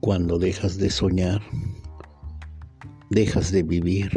Cuando dejas de soñar, dejas de vivir.